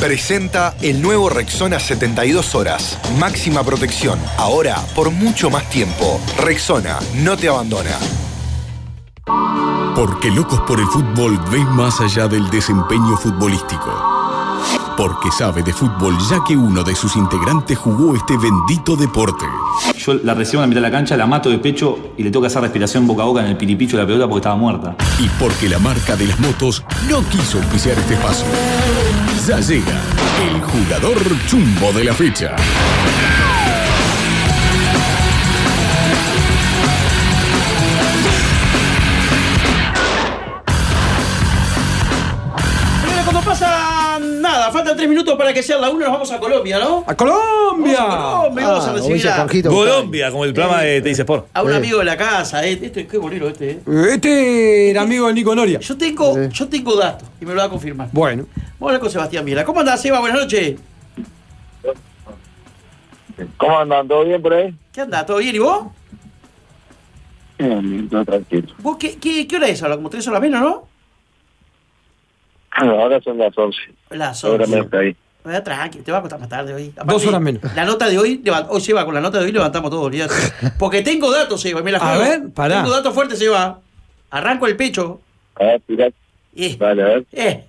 presenta el nuevo Rexona 72 horas. Máxima protección. Ahora por mucho más tiempo. Rexona no te abandona. Porque Locos por el Fútbol ve más allá del desempeño futbolístico. Porque sabe de fútbol ya que uno de sus integrantes jugó este bendito deporte. Yo la recibo en la mitad de la cancha, la mato de pecho y le tengo que hacer respiración boca a boca en el piripicho de la pelota porque estaba muerta. Y porque la marca de las motos no quiso auspiciar este espacio. Ya llega el jugador chumbo de la fecha. Faltan tres minutos para que sea la una, nos vamos a Colombia, ¿no? ¡A Colombia! Vamos a Colombia, vamos a Ah, recibir a. Colombia, como el programa de Te dice Sport. a un amigo de la casa. eh. Este, qué bolero este, eh. Este era amigo de Nico Noria. Yo tengo, yo tengo datos y me lo va a confirmar. Bueno. Vamos a hablar con Sebastián Viera. ¿Cómo andás, Seba? Buenas noches. ¿Cómo andan? ¿Todo bien por ahí? ¿Qué andás? ¿Todo bien? ¿Y vos? Bien, todo tranquilo. ¿Vos qué, qué, qué hora es ahora? ¿Como tres horas menos, no? Ahora son las 11. Las Seguramente ahí. Eh, tranqui, te va a costar más tarde hoy. Dos horas menos. La nota de hoy, hoy Seba, con la nota de hoy levantamos todo, olvídate. Porque tengo datos, Seba, me la A ver, pará. Tengo datos fuertes, Seba. Arranco el pecho. A ver, tirá. Eh, Dale, a ver. eh,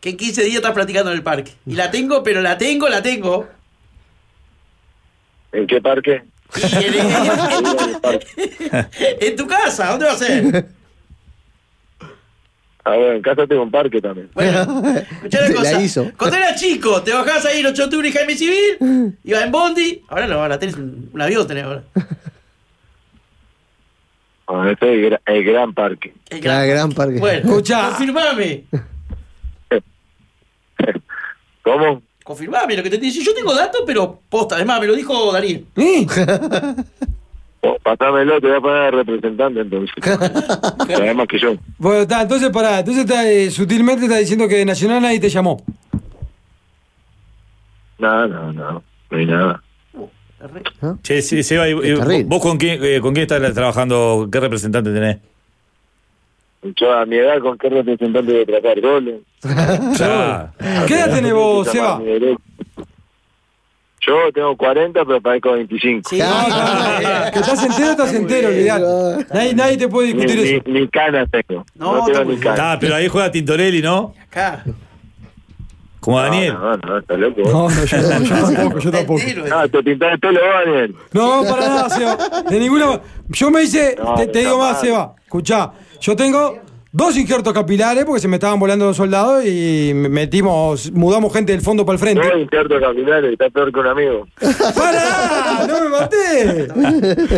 que en 15 días estás practicando en el parque. Y la tengo, pero la tengo, la tengo. ¿En qué parque? Y en, en- en tu casa, ¿dónde va a ser? A ver, en casa tengo un parque también. Bueno, escuchá una La cosa. hizo. Cuando era chico, te bajabas ahí en 8 de octubre y Jaime Civil, ibas en Bondi. Ahora no, ahora tenés un, un avión, tenés ahora. Ah, este es el, gra- el gran parque. El Ah, gran parque. Bueno, Escuchá. confirmame. ¿Cómo? Confirmame lo que te dice. Yo tengo datos, pero posta. Además, me lo dijo Daniel. ¿Eh? Oh, pasámelo, te voy a poner representante entonces. Además que yo. Bueno, está, entonces pará. Entonces está, eh, sutilmente está diciendo que de Nacional nadie te llamó. No, no, no. No hay nada. Che, sí, Seba, y-. ¿vos con quién, eh, con quién estás trabajando? ¿Qué representante tenés? Yo a mi edad, ¿con qué representante de tratar goles? Ya. ¿Qué edad tenés vos, Seba? Yo tengo 40, pero parezco 25. Sí, No, no, no. Que estás entero, estás entero, olvidate. Nadie, nadie te puede Ni, discutir eso. ni, ni canas tengo. No, No, tengo ni canas. Ah, pero ahí juega Tintorelli, ¿no? Acá. Como Daniel. No, no, no, está loco. No, no, yo, no, yo tampoco, yo tampoco. No, te pintás el pelo, Daniel. No, para nada, Seba. De ninguna Yo me hice, No, te, te digo más. Seba. Escuchá, yo tengo dos injertos capilares porque se me estaban volando los soldados y metimos, mudamos gente del fondo para el frente. injerto capilares, está peor que un amigo. ¡Para! ¡No me maté!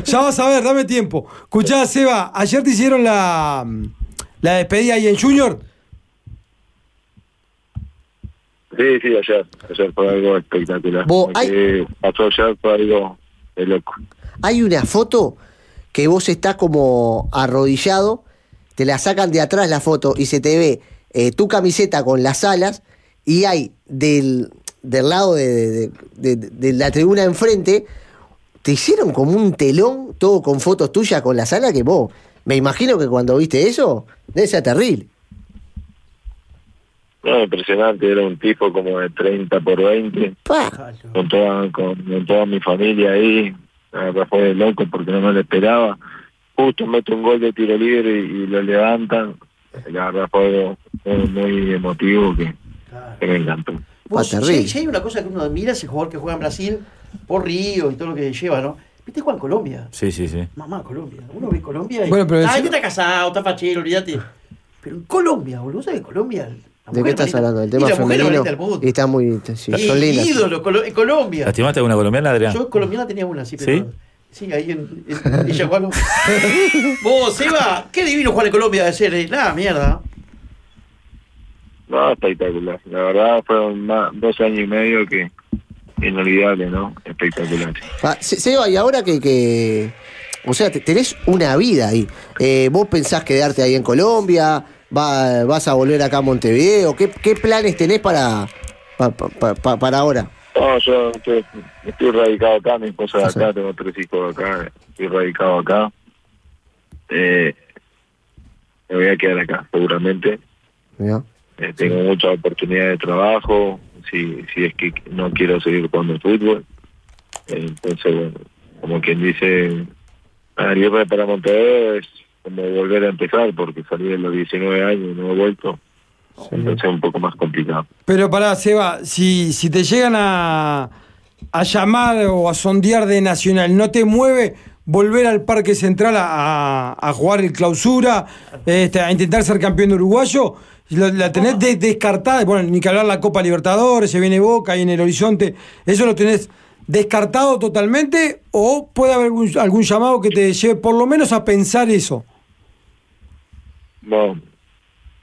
Ya vas a ver, dame tiempo. Escuchá, Seba, ayer te hicieron la, la despedida ahí en Junior. Sí, sí, ayer. Ayer fue algo espectacular. Que pasó ayer fue algo de loco. Hay una foto que vos estás como arrodillado, te la sacan de atrás la foto y se te ve eh, tu camiseta con las alas y hay del, del lado de, de- de- de- de la tribuna enfrente, te hicieron como un telón, todo con fotos tuyas con las alas que vos, me imagino que cuando viste eso, debe ser terrible. No, impresionante, era un tipo como de 30 por 20, Pa. con toda, con, con toda mi familia ahí. Fue de loco porque no me lo esperaba. Justo mete un gol de tiro libre y, y lo levantan. La verdad fue algo muy, emotivo que, que me encantó. Vos, si, si hay una cosa que uno admira, ese jugador que juega en Brasil, por Río y todo lo que lleva, ¿no? ¿Viste Juan Colombia? Sí, sí, sí. Mamá, Colombia. Uno ve Colombia y. Bueno, pero está casado, está fachero, olvídate. Pero en Colombia, boludo, ¿sabes Colombia? la ¿De mujer qué estás hablando? ¿Del y tema la mujer femenino? Y está muy... sí, Y son lindas. ídolo Colo- en Colombia. ¿Lastimaste alguna colombiana, Adrián? Yo colombiana tenía una, sí, pero. ¿Sí? Sí, ahí en, en Villa Juan. Vos, Seba, qué divino jugar en Colombia de ser, eh. Nada, mierda. No, espectacular. La verdad fueron más, dos años y medio que inolvidable, ¿no? Espectacular. Ah, Se- Seba, y ahora que, que- o sea, te- tenés una vida ahí. Eh, ¿Vos pensás quedarte ahí en Colombia? Va- ¿Vas a volver acá a Montevideo? ¿Qué, qué planes tenés para, pa- pa- pa- para ahora? No, yo estoy, estoy radicado acá, mi esposa de acá, tengo tres hijos acá, estoy radicado acá. Eh, me voy a quedar acá, seguramente. Eh, tengo muchas oportunidades de trabajo, si, si es que no quiero seguir jugando fútbol. Entonces, bueno, como quien dice, irme para Montevideo es como volver a empezar porque salí de los 19 años y no he vuelto. Entonces es un poco más complicado. Pero para Seba, si, si te llegan a, a llamar o a sondear de Nacional, ¿no te mueve volver al Parque Central a, a jugar el clausura, este, a intentar ser campeón uruguayo? La, la tenés de- descartada, bueno, ni que hablar la Copa Libertadores, se viene Boca ahí en el horizonte, ¿eso lo tenés descartado totalmente o puede haber algún, algún llamado que te lleve por lo menos a pensar eso? Bueno,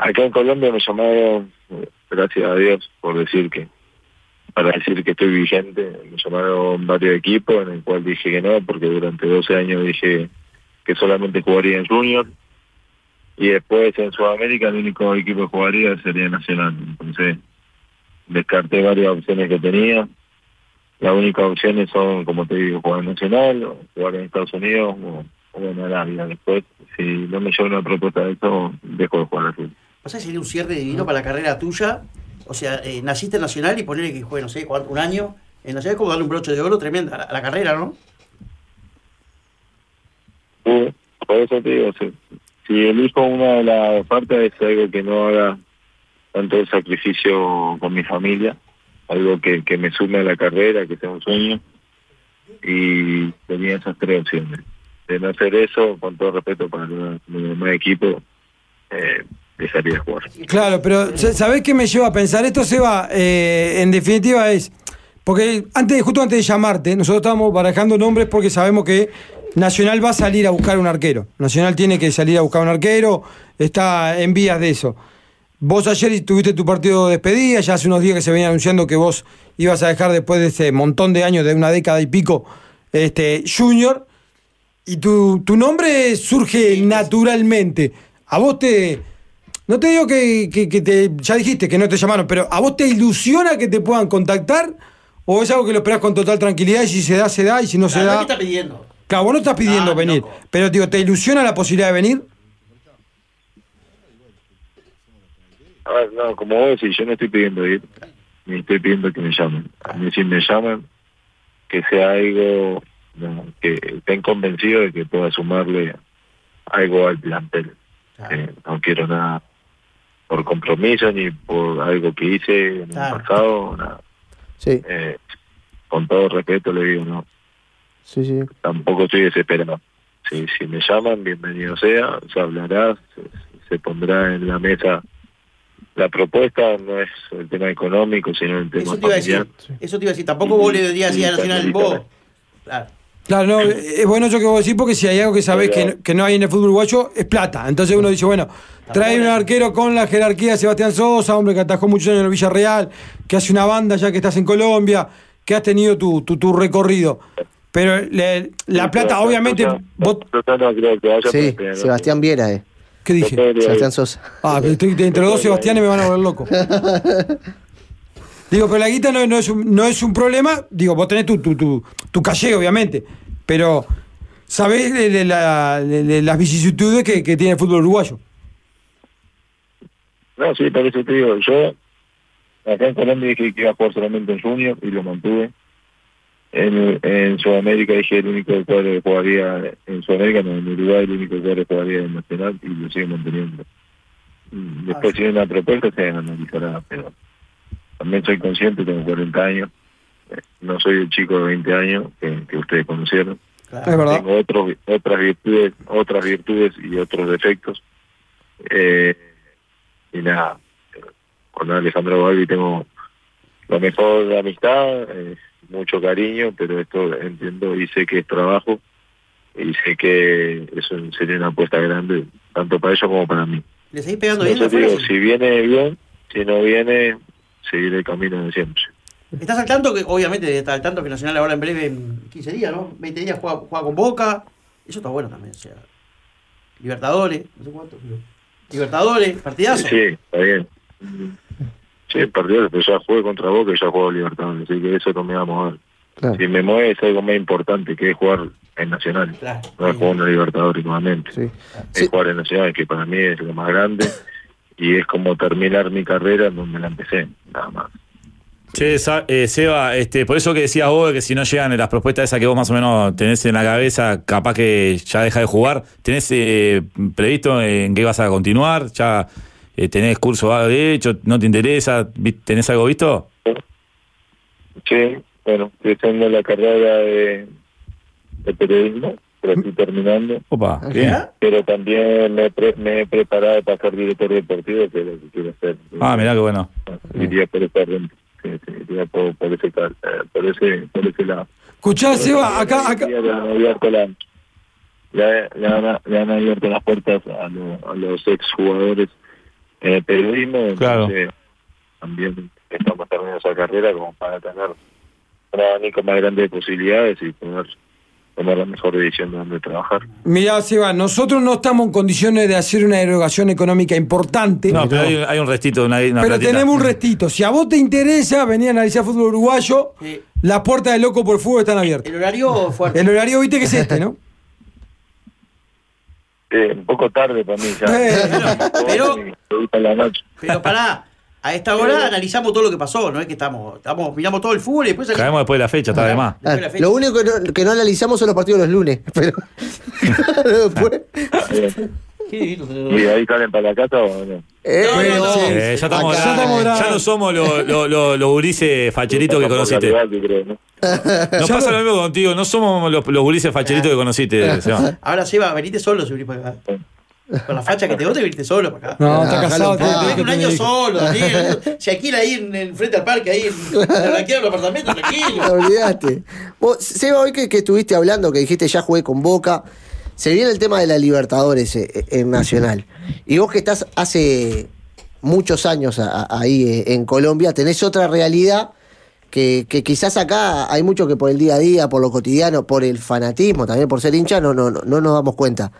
acá en Colombia me llamaron, gracias a Dios, por decir que, para decir que estoy vigente, me llamaron varios equipos en el cual dije que no, porque durante 12 años dije que solamente jugaría en Junior, y después en Sudamérica el único equipo que jugaría sería Nacional. Entonces descarté varias opciones que tenía. Las únicas opciones son, como te digo, jugar en Nacional, o jugar en Estados Unidos o, en Arabia. Después, si no me lleva una propuesta de eso, dejo de jugar así. ¿Pasa que sería un cierre divino para la carrera tuya? O sea, eh, naciste en Nacional y ponerle que juegue, no sé, cuánto, un año en Nacional es como darle un broche de oro tremenda a la, a la carrera, ¿no? Sí, por eso te digo, si, si elijo una de las ofertas es algo que no haga tanto el sacrificio con mi familia, algo que, que me sume a la carrera, que sea un sueño, y tenía esas tres opciones. De no hacer eso, con todo respeto para demás equipos, eh, de jugar. Claro, pero sa- ¿sabés qué me lleva a pensar? Esto, Seba, eh, en definitiva es. Porque antes, justo antes de llamarte, nosotros estábamos barajando nombres porque sabemos que Nacional va a salir a buscar un arquero. Nacional tiene que salir a buscar un arquero, está en vías de eso. Vos ayer tuviste tu partido de despedida, ya hace unos días que se venía anunciando que vos ibas a dejar después de ese montón de años, de una década y pico, este, Junior, y tu, tu nombre surge naturalmente. A vos te, no te digo que, que- que te. Ya dijiste que no te llamaron, pero ¿a vos te ilusiona que te puedan contactar? ¿O es algo que lo esperás con total tranquilidad y si se da, se da y si no se da. ¿qué está pidiendo? Claro, vos no estás pidiendo Ah, venir. loco. Pero digo, ¿te ilusiona la posibilidad de venir? A ver, no, como vos decís, yo no estoy pidiendo ir, ni estoy pidiendo que me llamen. A mí si me llaman, que sea algo no, que estén convencidos de que pueda sumarle algo al plantel. Eh, no quiero nada por compromiso ni por algo que hice en Claro. el pasado. nada. Sí, Eh, con todo respeto le digo, no, sí, sí. tampoco estoy desesperado. Si, si me llaman, bienvenido sea, se hablará, se, se pondrá en la mesa la propuesta, no es el tema económico, sino el tema Eso te iba a decir. familiar. Eso te iba a decir. Tampoco vos le dirías así a Nacional vos. Claro. Claro, no, es bueno eso que vos decís porque si hay algo que sabés que, no- que no hay en el fútbol uruguayo es plata. Entonces uno dice, bueno, trae un arquero con la jerarquía de Sebastián Sosa, hombre que atajó muchos años en el Villarreal, que hace una banda ya que estás en Colombia, que has tenido tu, tu, tu recorrido. Pero le- la Sí, plata, pero- obviamente, pero- vos... pero no creo que vaya Sí, Sebastián Viera, eh. ¿Qué dije? Sebastián Sosa. Ah, pero estoy- entre los dos Sebastianes me van a volver loco. Digo, pero la guita no, no es, un, no es un problema. Digo, vos tenés tu, tu, tu, tu calle, obviamente. Pero sabés de- de la- de- de las vicisitudes que, que tiene el fútbol uruguayo. No, sí, por eso te digo, yo acá en Colombia dije que iba a jugar solamente en Junior y lo mantuve. En, en Sudamérica dije el único cuadro que jugaría en Sudamérica, no, en Uruguay el único cuadro que jugaría en Nacional y lo sigo manteniendo. Mm, Después si hay una propuesta se analizará, pero también soy consciente, tengo 40 años, eh, no soy el chico de 20 años que, que ustedes conocieron. claro. Es verdad. Tengo otros, otras virtudes, otras virtudes y otros defectos. Eh, y nada, con Alejandro Balbi tengo lo mejor de amistad, eh, mucho cariño, pero esto entiendo y sé que es trabajo y sé que eso sería una apuesta grande, tanto para ellos como para mí. ¿Le seguís pegando bien? Digo, si viene bien, si no viene, seguiré el camino de siempre. ¿Estás al tanto que, obviamente, estás al tanto que Nacional ahora en breve, en 15 días, ¿no? 20 días juega, juega con Boca. Eso está bueno también, o sea. Libertadores, no sé cuánto, pero. Libertadores, partidazo. Sí, está bien. Sí, el partido, pero ya jugué contra Boca y ya juego Libertadores, así que eso no me va a mover. Claro. Si me mueve es algo más importante que es jugar en Nacional. Claro. No es jugar en Libertadores nuevamente. Sí. Es Sí. jugar en Nacional, que para mí es lo más grande y es como terminar mi carrera donde la empecé, nada más. Che, eh, Seba, este, por eso que decías vos que si no llegan las propuestas esas que vos más o menos tenés en la cabeza, capaz que ya deja de jugar, ¿tenés eh, previsto en qué vas a continuar? ¿Ya eh, tenés curso de hecho? ¿No te interesa? ¿Tenés algo visto? Sí, bueno, estoy haciendo la carrera de, de periodismo, pero estoy terminando. Opa, Ah, bien. Pero también me, he pre- me he preparado para ser director deportivo, que es lo que quiero hacer. Ah, mirá qué bueno. Iría por esa renta. Sí, sí, iría por, por ese, eh, por ese, por ese lado. Escuchá, Seba, acá, acá. Le han abierto, la- le- le han- le han abierto las puertas a, lo- a los exjugadores en el periodismo. Claro. entonces También estamos terminando esa carrera como para tener un abanico más grande de posibilidades y poder tomar la mejor decisión de dónde trabajar. Mirá, Seba, nosotros no estamos en condiciones de hacer una erogación económica importante. No, pero hay, hay un restito, una, una Pero platita. tenemos un restito. Si a vos te interesa venir a analizar fútbol uruguayo, Sí. las puertas de loco por fútbol están abiertas. El horario fuerte. El horario, viste que es este, ¿no? Eh, un poco tarde para mí ya. Eh, pero- la noche. Pero pará, a esta hora analizamos todo lo que pasó, no es que estamos, estamos miramos todo el fútbol y después salimos- Caemos después de la fecha, está de más. De Ah, lo único que no, que no analizamos son los partidos los lunes. Pero después. Lo- ¿Y ahí salen para la casa o no? Eh, No, bueno, no, no. sí. Eh, ya, estamos Acá, ya grandes. no somos los los- los- los gurises facheritos que conociste. Creo, ¿no? Nos pasa lo mismo contigo, no somos los, los gurises facheritos que conociste, Seba. Ahora Seba, venite solo si venís para acá. Con la facha que te bote, venite solo para acá. No, está casado. que un año solo. Se alquila ahí en, en frente al parque, ahí en, los apartamentos, tranquilo. Olvidaste. Vos, Seba, hoy que, que estuviste hablando, que dijiste ya jugué con Boca, se viene el tema de la Libertadores eh, eh, en Nacional. Y vos que estás hace muchos años a- a- ahí eh, en Colombia, tenés otra realidad que, que quizás acá hay mucho que por el día a día, por lo cotidiano, por el fanatismo, también por ser hincha, no, no, no, no nos damos cuenta.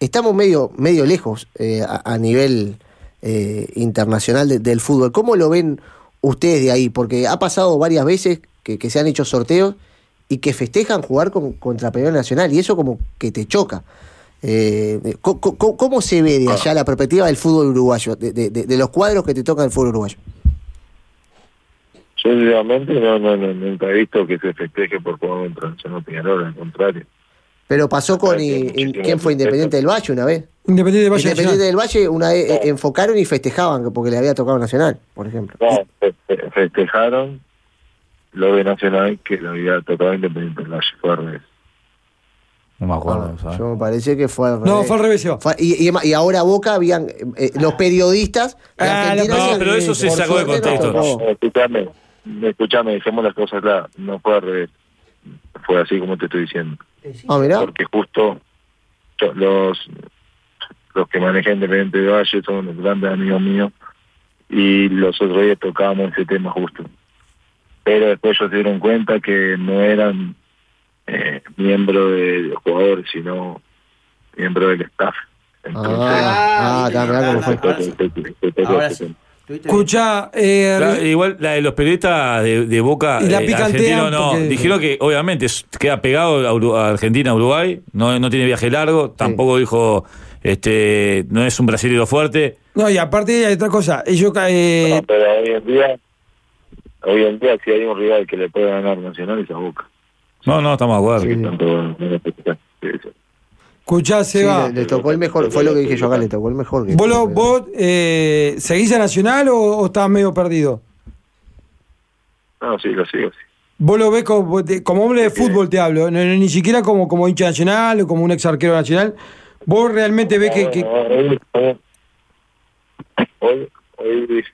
Estamos medio, medio lejos eh, a, nivel eh, internacional de- del fútbol. ¿Cómo lo ven ustedes de ahí? Porque ha pasado varias veces que, se han hecho sorteos y que festejan jugar con, contra Peñarol Nacional y eso como que te choca. Eh, ¿cómo, se ve de allá la perspectiva del fútbol uruguayo, de, los cuadros que te tocan el fútbol uruguayo? Yo no, no, no, nunca he visto que se festeje por jugar contra Nacional Peñarol, al contrario. Pero pasó con... Ah, y- ¿Quién fue Independiente del Valle una vez? Independiente de Valle Independiente Nacional. del Valle una vez eh, enfocaron y festejaban porque le había tocado Nacional, por ejemplo. No, fe- fe- festejaron lo de Nacional que lo había tocado Independiente del Valle, fue al revés. No me Ah, acuerdo, ¿sabes? yo me parece que fue al No, revés. fue al revés. Fue- y, y- y ahora Boca habían eh, eh, los periodistas de Ah, Argentina no, pero eso se sacó de no contexto. No, escúchame, escúchame, dejemos las cosas claras, no fue al revés. Fue así como te estoy diciendo. Ah, mirá. Porque justo yo- los los que manejan Independiente de Valle son los grandes amigos míos y los otros días tocábamos ese tema justo. Pero después ellos se dieron cuenta que no eran eh, miembros de los jugadores, sino miembros del staff. Entonces, Ah, ah, viste, está, sí. sí. Escucha, eh, Claro, igual la de los periodistas de, de Boca Y la eh, argentinos no, porque- dijeron que obviamente queda pegado a, Uru- a Argentina, Uruguay, no, no tiene viaje largo, tampoco dijo este no es un brasileño fuerte. no, y aparte hay otra cosa. Ellos, eh, No, pero hoy en día, hoy en día si hay un rival que le puede ganar Nacional es a Boca. No, no, estamos de acuerdo. Sí. Tanto, no Sí, sí. escuchá, Sí, Seba. le, le tocó el mejor, fue lo que dije yo acá, le tocó el mejor. que- ¿Vos, lo- vos eh, seguís a Nacional o, o estás medio perdido? No, sí, lo sigo, sí. Vos lo ves como, hombre de fútbol, te hablo, no- no- ni siquiera como, como hincha nacional o como un ex arquero nacional. Vos realmente ves que, que- Hoy, hoy,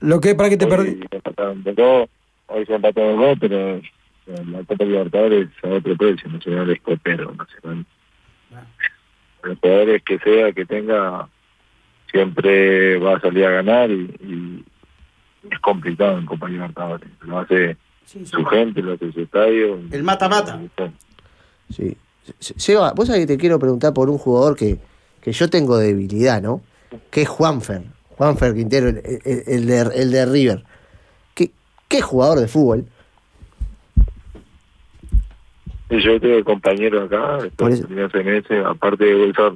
lo que para que te hoy perdí. hoy se empató de dos, pero la Copa Libertadores a otro precio, Nacional es copero, Nacional. Los jugadores que sea, que tenga, siempre va a salir a ganar y, y es complicado en Copa Libertadores. Lo hace Sí, su gente, lo hace su estadio. El mata-mata. Sí. Se- Seba, vos sabés que te quiero preguntar por un jugador que, que yo tengo debilidad, ¿no? Que es Juanfer. Juanfer Quintero, el, el- el de, el de River. ¿Qué, qué jugador de fútbol? Y yo tengo compañeros acá, hace meses, aparte de Bolsar,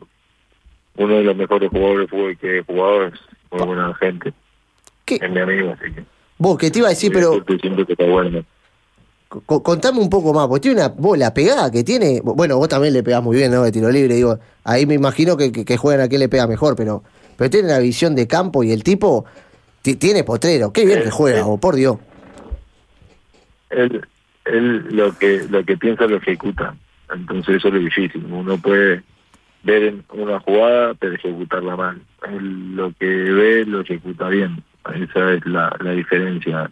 uno de los mejores jugadores de fútbol que he jugado es muy buena gente, ¿Qué, es mi amigo, así que Vos, que te iba a decir, pero Siempre- siempre que está bueno. co- contame un poco más, porque tiene una vos, la pegada que tiene. Bueno, vos también le pegás muy bien, ¿no? De tiro libre, digo. Ahí me imagino que, que, que juegan a qué le pega mejor, pero, pero tiene una visión de campo y el tipo ti- tiene potrero. Qué bien Eh, que juega, vos, por Dios. él, él lo que lo que piensa lo ejecuta. Entonces eso es lo difícil. Uno puede ver en una jugada pero ejecutarla mal. Él lo que ve lo ejecuta bien. Esa es la, la diferencia.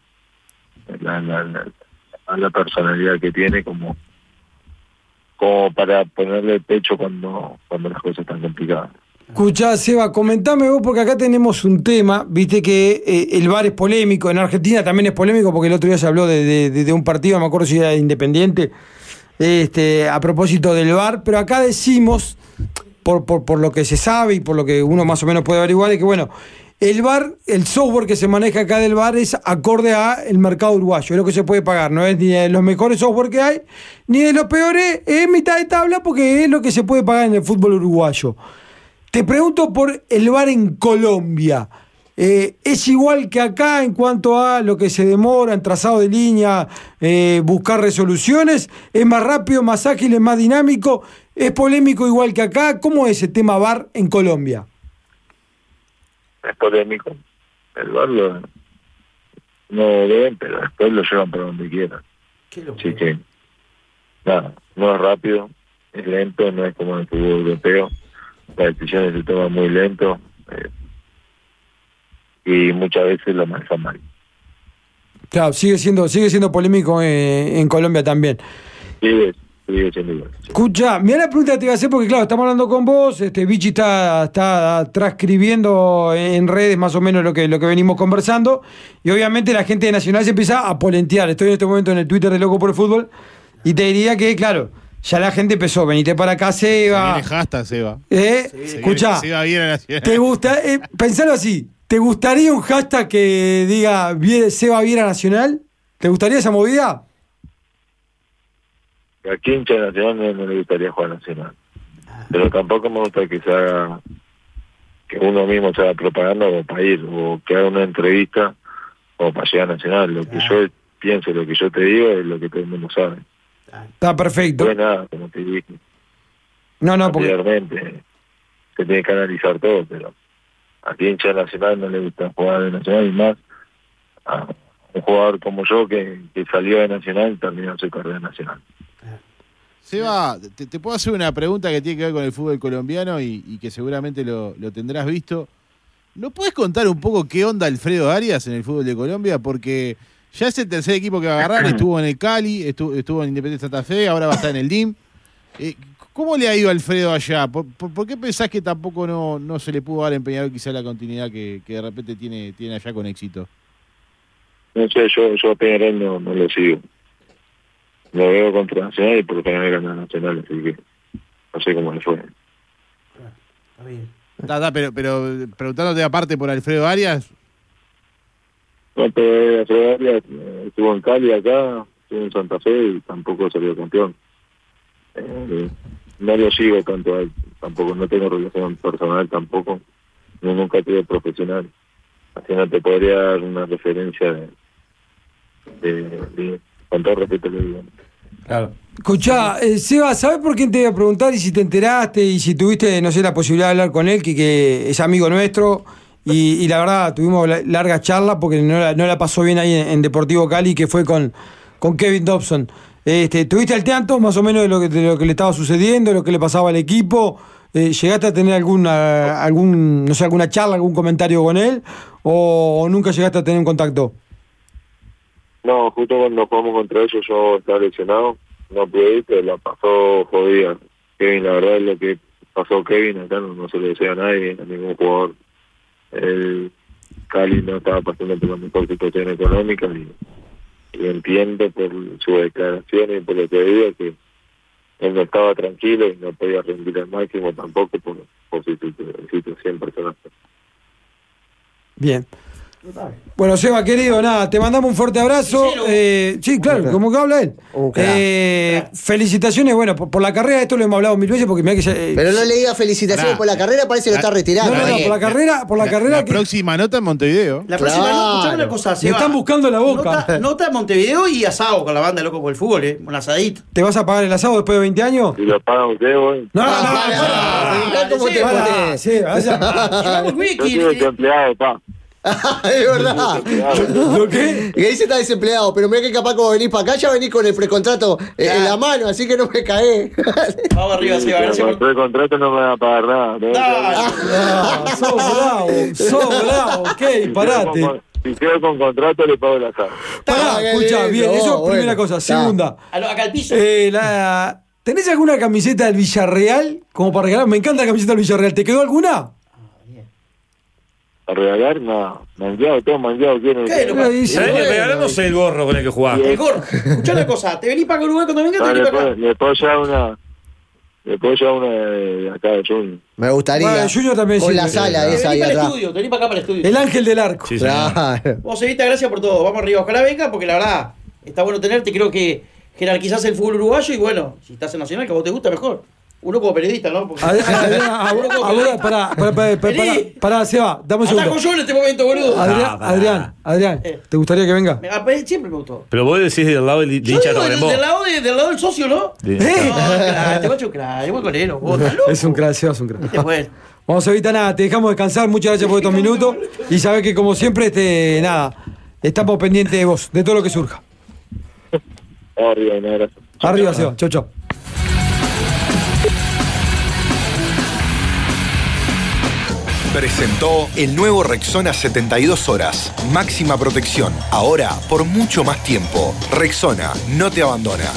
La, la, la, personalidad que tiene como como para ponerle pecho cuando cuando las cosas están complicadas. Escuchá, Seba, comentame vos, porque acá tenemos un tema, viste que eh, el VAR es polémico, en Argentina también es polémico, porque el otro día se habló de, un partido, me acuerdo si era Independiente, este, a propósito del VAR, pero acá decimos, por, por, por lo que se sabe y por lo que uno más o menos puede averiguar, es que bueno, el VAR, el software que se maneja acá del VAR es acorde a el mercado uruguayo, es lo que se puede pagar, no es ni de los mejores software que hay, ni de los peores, es mitad de tabla porque es lo que se puede pagar en el fútbol uruguayo. Te pregunto por el VAR en Colombia. Eh, ¿Es igual que acá en cuanto a lo que se demora en trazado de línea, eh, buscar resoluciones? ¿Es más rápido, más ágil, es más dinámico? ¿Es polémico igual que acá? ¿Cómo es el tema VAR en Colombia? Es polémico. El bar lo, no ven, pero después lo llevan para donde quieran. Así que, nada, no es rápido, es lento, no es como en el fútbol europeo. Las decisiones se toman muy lento eh, y muchas veces lo manejan mal. Claro, sigue siendo, sigue siendo polémico eh, en Colombia también. Sigue, sigue siendo igual. sí. Escucha, mira la pregunta que te iba a hacer porque claro, estamos hablando con vos, este Vichy está, está transcribiendo en redes más o menos lo que, lo que venimos conversando y obviamente la gente de Nacional se empieza a polentear. Estoy en este momento en el Twitter de Loco por el Fútbol y te diría que, claro, ya la gente empezó, venite para acá, Seba. Viene hashtag, Seba. ¿Eh? Se Escucha. ¿te gusta? Eh, pensalo así, ¿te gustaría un hashtag que diga "Vie- Seba Viera Nacional? ¿Te gustaría esa movida? A Quincha Nacional no, no le gustaría jugar Nacional. Pero tampoco me gusta que se haga, que uno mismo se haga propaganda o para ir, o que haga una entrevista o para llegar a Nacional. Lo que yo pienso, lo que yo te digo es lo que todo el mundo sabe. Está perfecto. No es nada, como te dije No, no, porque... se tiene que analizar todo, pero a Quincha Nacional no le gusta jugar de Nacional y más a un jugador como yo que, que salió de Nacional y terminó su carrera nacional. Seba, te, te puedo hacer una pregunta que tiene que ver con el fútbol colombiano y, y que seguramente lo, lo tendrás visto. ¿No puedes contar un poco qué onda Alfredo Arias en el fútbol de Colombia? Porque ya es el tercer equipo que va a agarrar, estuvo en el Cali, estuvo, estuvo en Independiente Santa Fe, ahora va a estar en el DIM. Eh, ¿Cómo le ha ido a Alfredo allá? ¿Por, por, por qué pensás que tampoco no, no se le pudo dar a Empeñador quizá la continuidad que, que de repente tiene, tiene allá con éxito? No sé, yo, yo a Peñarol no, no lo sigo. Lo veo contra Nacional y por general gana Nacional, así que no sé cómo le fue. Está bien. Pero, pero preguntándote aparte por Alfredo Arias, No, pero Alfredo Arias, eh, estuvo en Cali acá, estuvo en Santa Fe y tampoco salió campeón. Eh, no lo sigo tanto a él, tampoco, no tengo relación personal tampoco, no, nunca tuve profesional. Así no te podría dar una referencia de, de, de- con todo respeto le digo. Claro. Escuchá, eh, Seba, ¿sabes por quién te iba a preguntar y si te enteraste y si tuviste, no sé, la posibilidad de hablar con él, que, que es amigo nuestro? Y, y la verdad, tuvimos la- larga charla porque no la, no la pasó bien ahí en, Deportivo Cali, que fue con, con Kevin Dobson. Este, ¿Tuviste al tanto más o menos de lo, que, de lo que le estaba sucediendo, de lo que le pasaba al equipo? Eh, ¿Llegaste a tener alguna, algún, no sé, alguna charla, algún comentario con él? ¿O, nunca llegaste a tener un contacto? No, justo cuando jugamos contra ellos yo estaba lesionado, no pude ir, pero la pasó jodida. Kevin, la verdad es lo que pasó Kevin, acá no, no se lo desea a nadie, a ningún jugador. El Cali no estaba pasando por la mejor situación económica y, entiendo por su declaración y por lo que diga que él no estaba tranquilo y no podía rendir al máximo tampoco por, por su situ- situación personal. Bien. Bueno, Seba, querido, nada, te mandamos un fuerte abrazo. Eh, sí, claro, como que habla él. Eh, felicitaciones, bueno, por, por la carrera, esto lo hemos hablado mil veces porque mira que ya, eh, Pero no le diga felicitaciones Nah. por la carrera, parece que lo está no, retirando. no, no, por la carrera, por la, carrera La que próxima nota en Montevideo. La próxima, Claro. no, escuchame una cosa, Me Seba. están buscando la boca. Nota, nota en Montevideo y asado con la banda Loco por el Fútbol, ¿eh? Un asadito. te vas a pagar el asado después de 20 años. Si lo pagan ustedes, voy. No, no, Ah, no, pará, pará. mirá cómo te Pará, pones. Sí, pa. es verdad. ¿Lo qué? Que dice está desempleado, pero mira que capaz como venís para acá, ya venís con el precontrato eh, en la mano, así que no me cagué. Vamos arriba, Seba. Gracias Cuando por... estoy contrato no me van a pagar nada. ¿no? Dale. Ah, sos bravo, sos bravo, Si quedo con- Si quedo con contrato, le pago la casa. Pará, Ah, escucha, bien, eso es bueno, primera cosa. Segunda, A lo- Acá al piso. eh, la, ¿tenés alguna camiseta del Villarreal como para regalar? Me encanta la camiseta del Villarreal. ¿Te quedó alguna? ¿A regalar? No. Mangueado, todo mangueado. ¿Quién ¿Qué? Lo- bueno, Regalamos el gorro con el que jugás. El gorro. Escuchá una cosa. Te venís para Uruguay cuando vengas, te No, venís le, para acá. le puedo llevar una. Le puedo llevar una de acá de Junior. Me gustaría. Bueno, Junior también Con la sala esa ahí venís para el atrás. estudio, te venís para acá para el estudio. El ángel del arco. Sí. Claro. Vos, Evita, gracias por todo. Vamos arriba. Ojalá venga, porque la verdad está bueno tenerte. Creo que jerarquizás el fútbol uruguayo y bueno, si estás en Nacional, que a vos te gusta, mejor. Uno como periodista, ¿no? Porque... Adrián, Adrián, a- Uno como ahora, periodista. pará, pará, pará, pará, Vení. pará, Seba, dame un segundo. yo en este momento, boludo. Adrián, Ah. Adrián, Adrián, Eh. ¿te gustaría que venga? Me- a- Siempre me gustó. Pero vos decís del lado del hincha de Tacuarembó. del lado de- del lado del socio, ¿no? ¿Eh? No, crack, te crack, igual con él, vos estás loco. Es un crack, Seba es un crack. Fue. Vamos, Evita, nada, te dejamos descansar. Muchas gracias por estos minutos. Y sabés que, como siempre, este, nada, estamos pendientes de vos, de todo lo que surja. Arriba, un abrazo. Arriba, Seba. Chau, chau. Presentó el nuevo Rexona 72 horas. Máxima protección. Ahora por mucho más tiempo. Rexona no te abandona.